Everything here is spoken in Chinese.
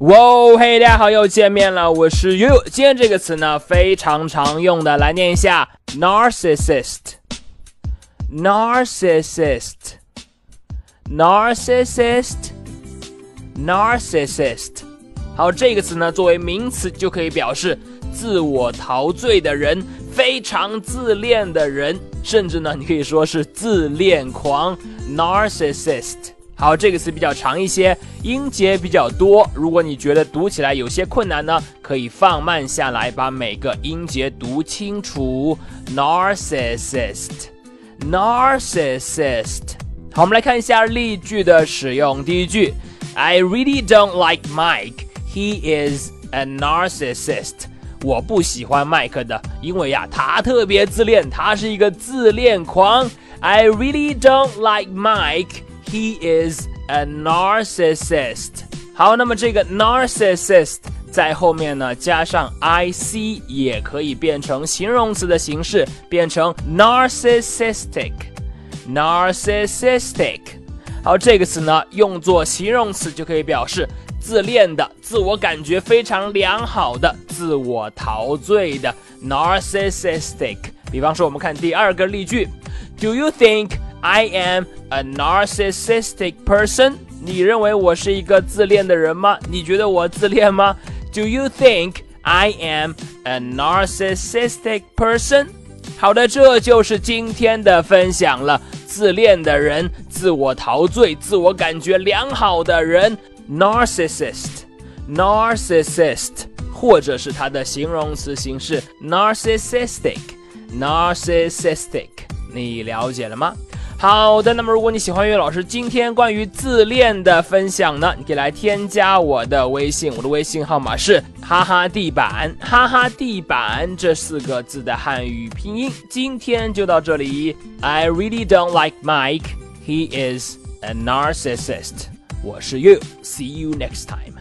哇，嘿，大家好，又见面了，我是 you。今天这个词呢非常常用的，来念一下：narcissist，narcissist，narcissist，narcissist。好，这个词呢作为名词就可以表示自我陶醉的人，非常自恋的人，甚至呢你可以说是自恋狂，narcissist。好，这个词比较长一些，音节比较多。如果你觉得读起来有些困难呢，可以放慢下来，把每个音节读清楚。Narcissist，narcissist。好，我们来看一下例句的使用。第一句，I really don't like Mike. He is a narcissist. 我不喜欢麦克的，因为呀，他特别自恋，他是一个自恋狂。I really don't like Mike. He is a narcissist。好，那么这个 narcissist 在后面呢加上 ic 也可以变成形容词的形式，变成 narcissistic。narcissistic。好，这个词呢用作形容词就可以表示自恋的、自我感觉非常良好的、自我陶醉的 narcissistic。比方说，我们看第二个例句：Do you think I am a narcissistic person。你认为我是一个自恋的人吗？你觉得我自恋吗？Do you think I am a narcissistic person？好的，这就是今天的分享了。自恋的人，自我陶醉、自我感觉良好的人，narcissist，narcissist，或者是它的形容词形式 narcissistic，narcissistic。你了解了吗？ 好的，那么如果你喜欢岳老师今天关于自恋的分享呢，你可以来添加我的微信，我的微信号码是哈哈地板，哈哈地板这四个字的汉语拼音。今天就到这里，I really don't like Mike, he is a narcissist。我是 yu see you next time。